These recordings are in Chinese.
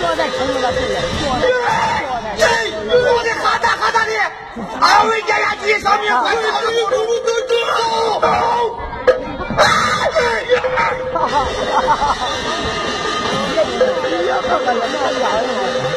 坐在成都的对面。哎，我的哈大哈大的！安慰加压机，上面还有。哈哈哈！哈哈哈！哎呀，可热闹了。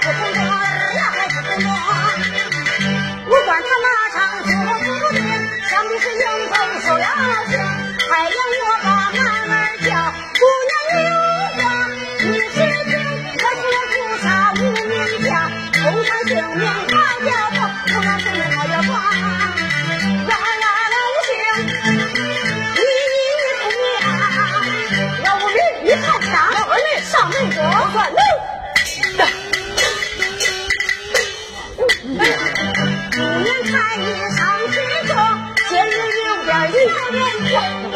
不从我，我还是从我。我管他那场出了不定，想必是应酬受了刑，还有我把。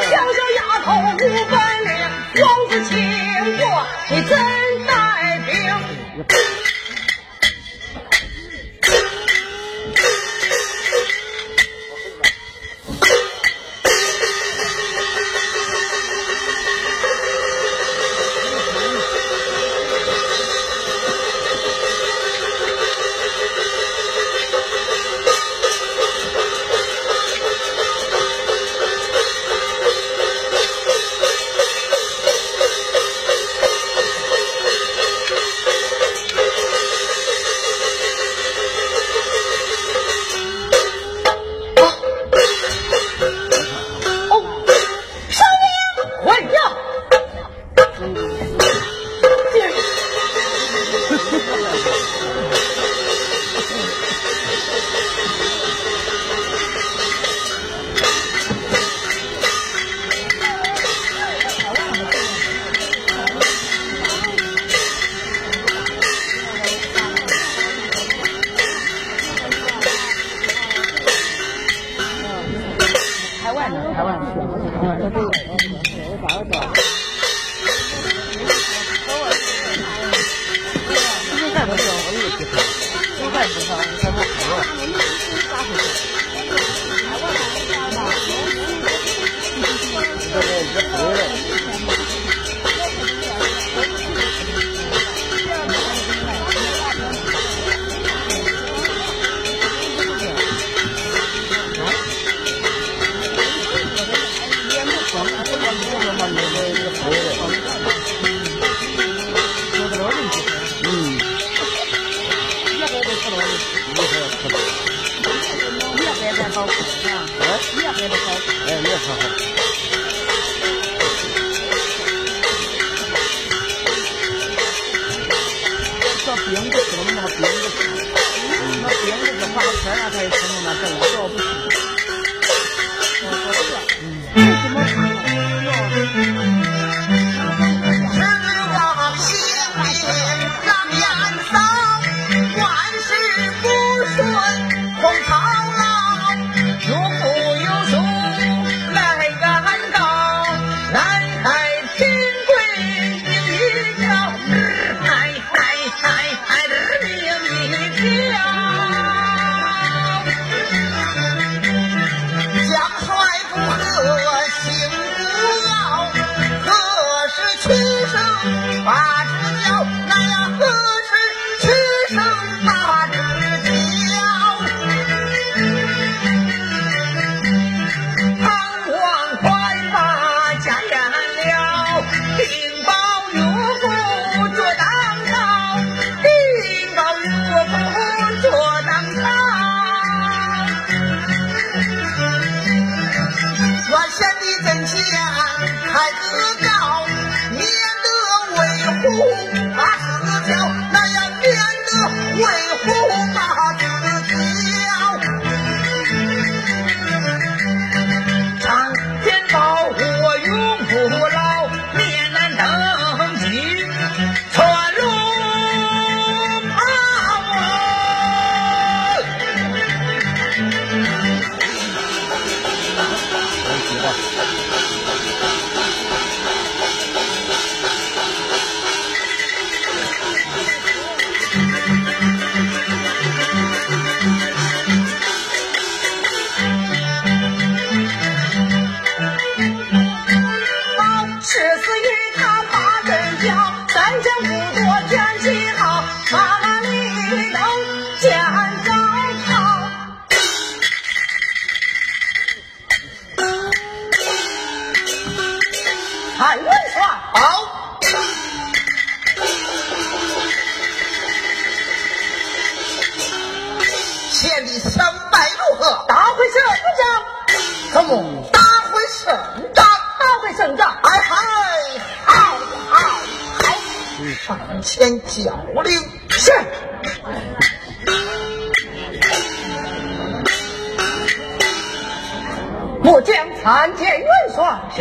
小小丫头不笨。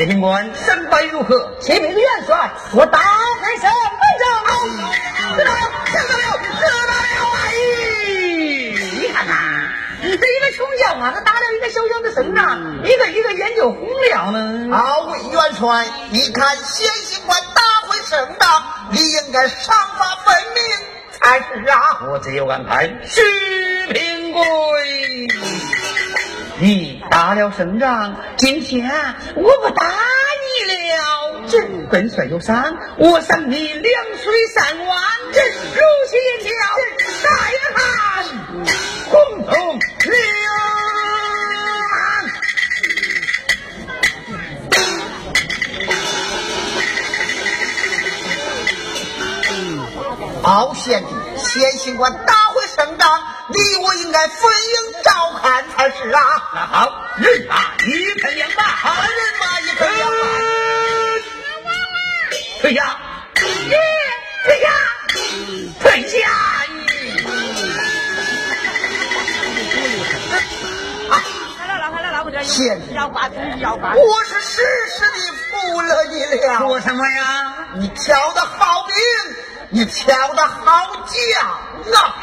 帅。谢兵官，胜败如何？启禀元帅，我大会胜败仗。知道了，知道了，知道了。哎，你看看，这一个穷将啊，他打了一个小小的胜仗，一个一个眼就红了呢。好，魏元帅，你看先行官大回胜仗，你应该赏罚分明才是啊。我自有安排。徐平贵，你打了胜仗，今天我不打你了。这本帅有赏，我赏你两水三万，这如期一条，再汉红通流氓。好贤弟，先行官大会胜仗，你我应该分营照看才是啊。那好，人马一盆两半，好人马一分两半。退下，耶，退下，退下！快来了，快来了，我这贤弟要挂东西要挂。我是实实的服了你了。说什么呀？你挑的好兵，你敲的好将啊！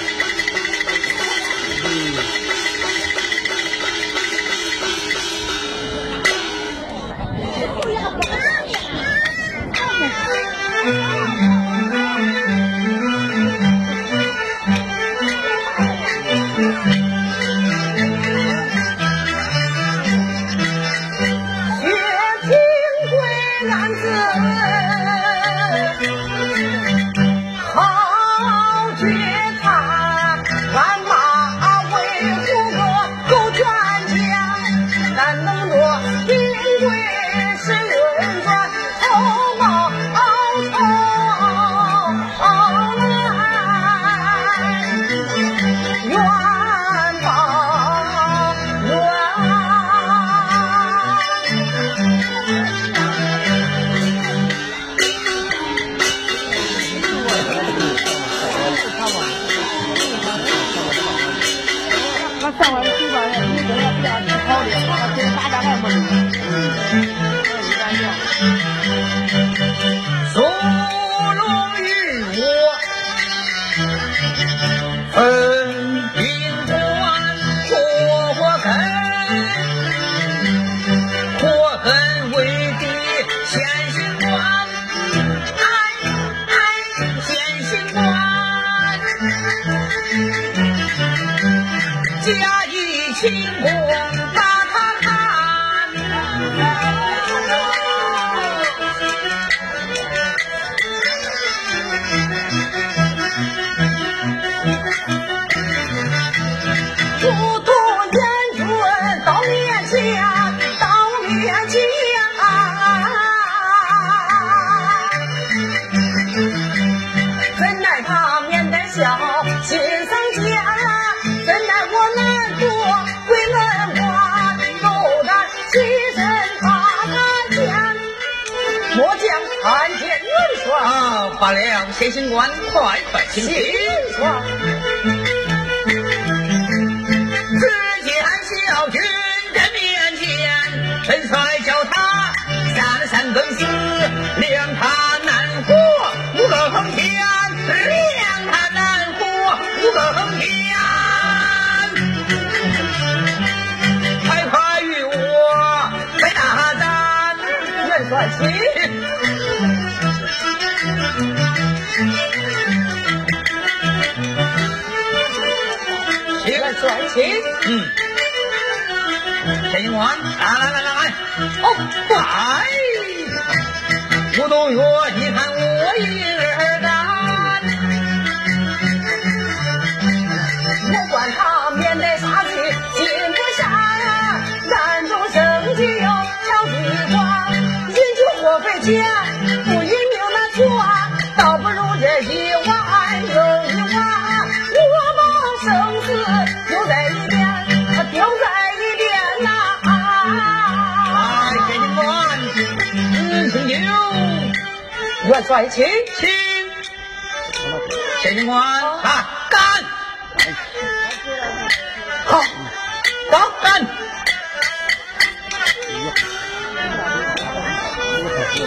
谢新官，快快请进。只见小军在面前，陈帅叫他下了三更死，量他难活五更天，量他难活五更天。快快与我来大战，元帅请。帅气，嗯，天官，来来来来来，哦，来，吴东岳，你看我一人干，我管他面带杀气心不善，暗中生气又抢地瓜，饮酒过费钱，元帅，请请，谢军官啊，干，好，干干，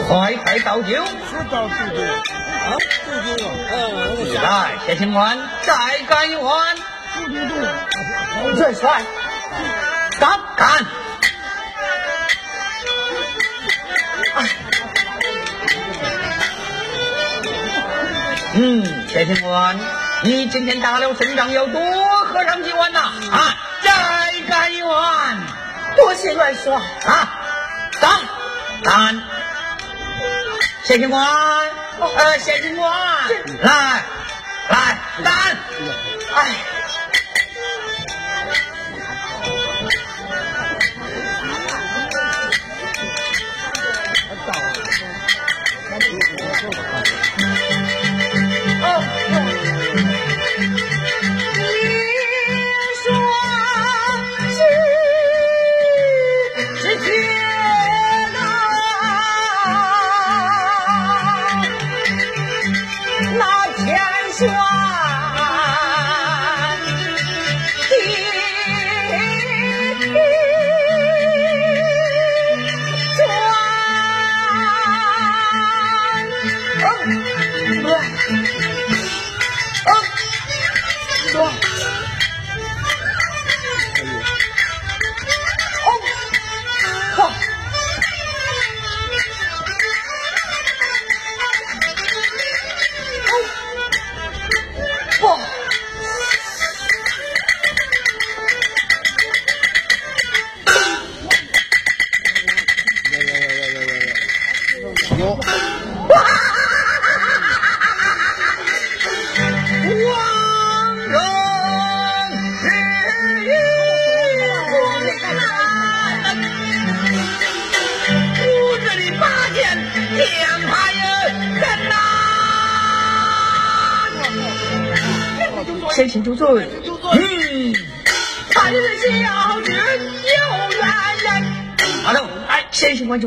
快快倒酒，是倒酒酒啊，倒酒啊，来，谢军官再干一碗，元帅，干干。嗯，谢警官，你今天打了胜仗，要多喝上几碗呐！啊，再干一碗。多谢元帅啊，干干。谢警官，呃，谢警官，来来干。哎。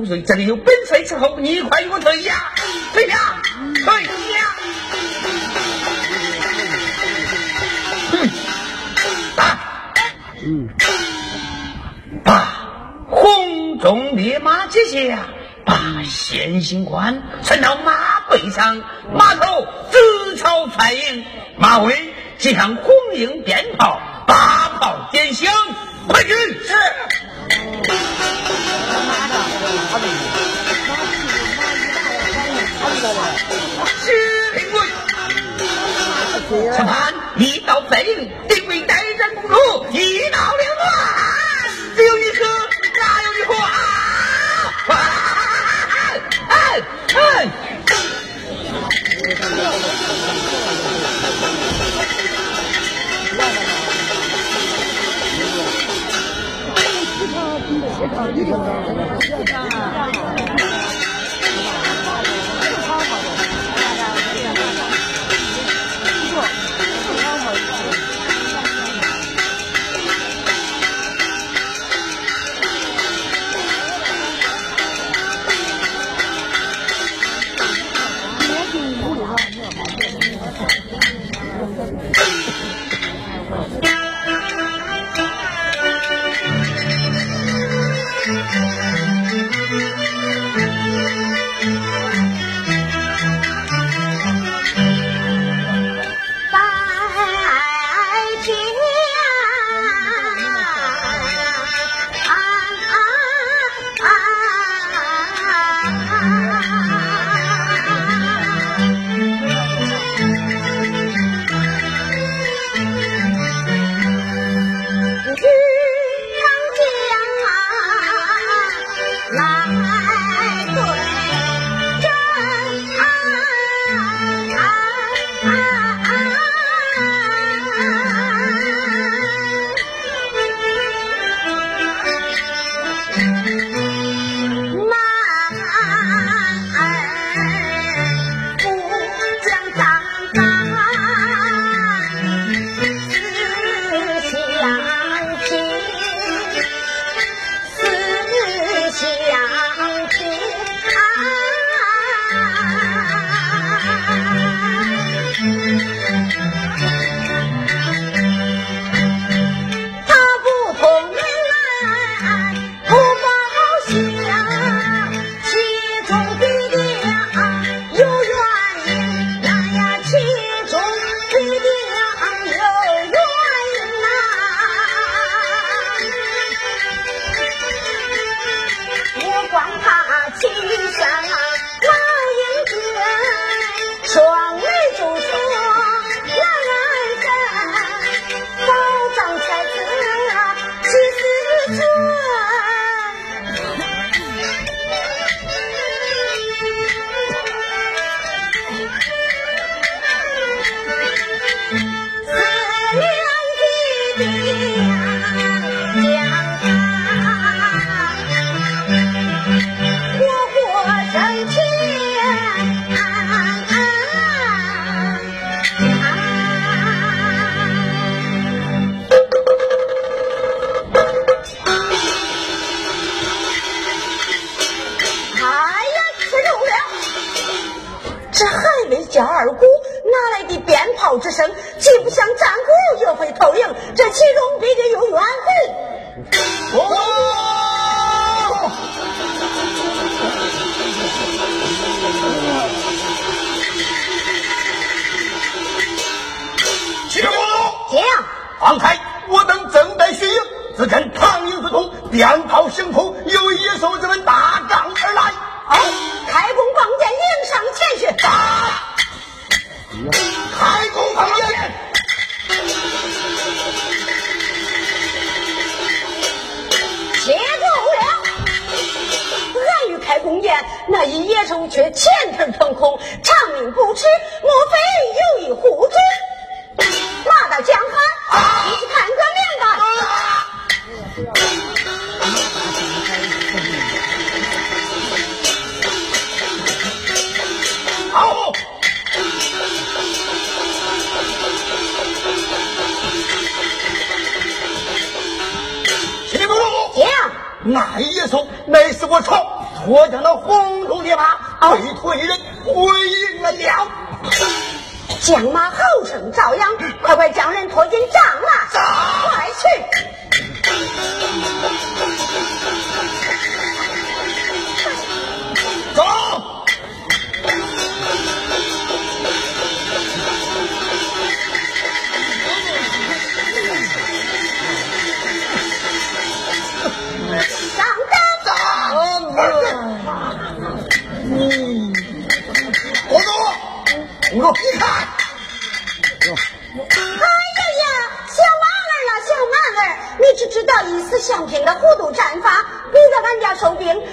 这里有本帅伺候，你快给我退下，退下，退下。哼，打，嗯，把红中烈马接下，把先行官传到马背上，马头直朝蔡营，马尾。即上红缨鞭炮，大炮点响，快去！是。是平贵。审判一到废营，定为待斩公主，一刀两断，只有一个，哪有一个啊？哎哎！你看。却前程腾空，长命不知，莫非有意护之？马到江汉，你去看个明白。好，秦不如将俺一手乃是我朝脱缰的红头烈马，被托一人回营了了。将马后生照样，快快将人拖进帐来，快去！你看，哎呀呀，小娃儿啊，小娃儿，你只知道一丝相拼的糊涂战法，你在俺家收兵，不练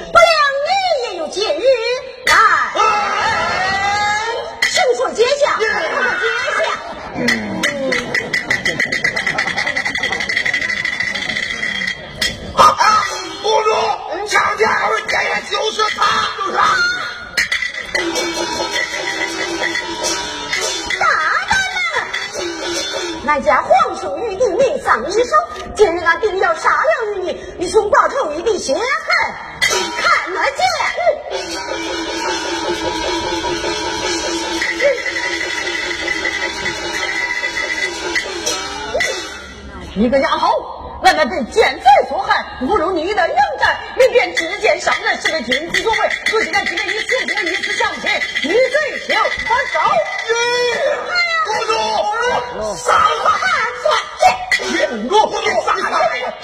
俺家皇兄玉帝命丧一手，今日俺定要杀了于你，以兄报仇玉帝血恨，看得见。你个丫头，俺那被奸贼所害，不如你的良战，你便只见上人是为君子所为。如今俺今天以死定一死相拼，你罪休还少。公主，杀了他！去，公主，杀了他！杀了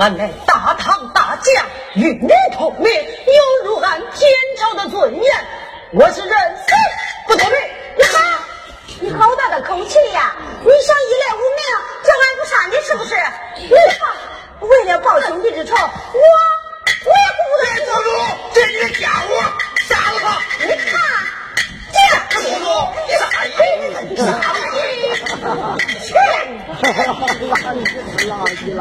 俺乃大唐大将，与你同名，有辱俺天朝的尊严，我是认死不同命。你好，你好大的口气呀！你想一来无名，叫俺不杀你是不是？你看，为了报兄弟之仇，我我也顾不得公主，这你的家伙，杀了他！你看，这公主，你杀人！杀了垃圾了。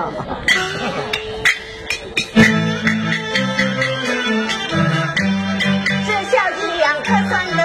这小伎俩可算得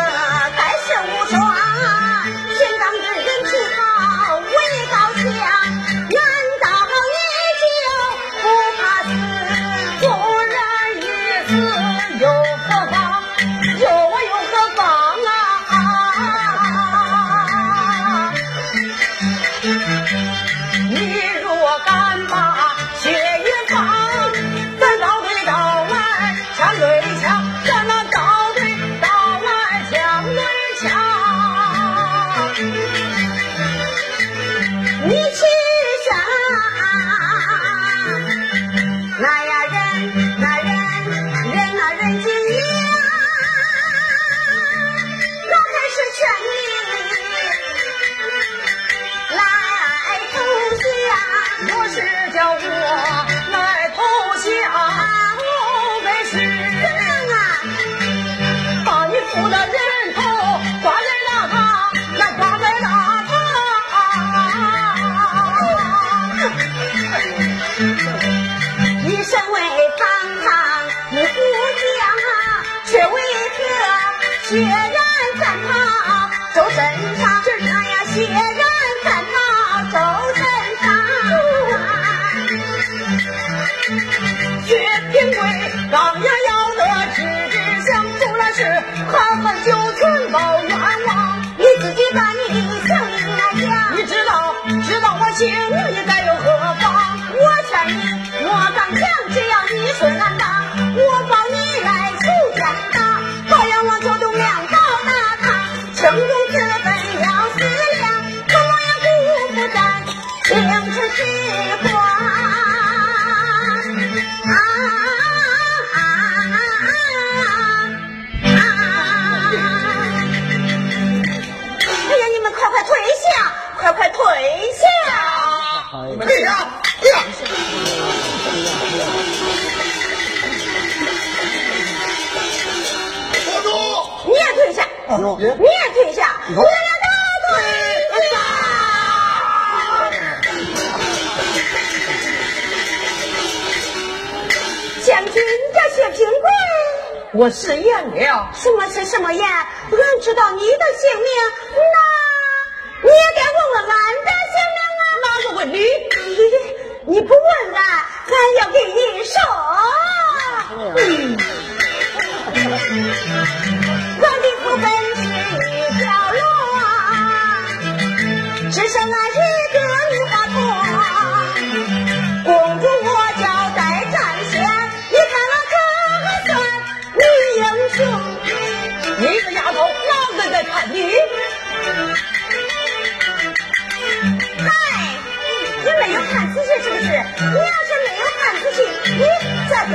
将军，你叫薛平贵？我食言了，什么是什么言，俺知道你的姓名。那，你也该问问俺的姓名了。哪个问吕？你不问俺，俺要给你说。嗯。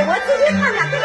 我仔细看看。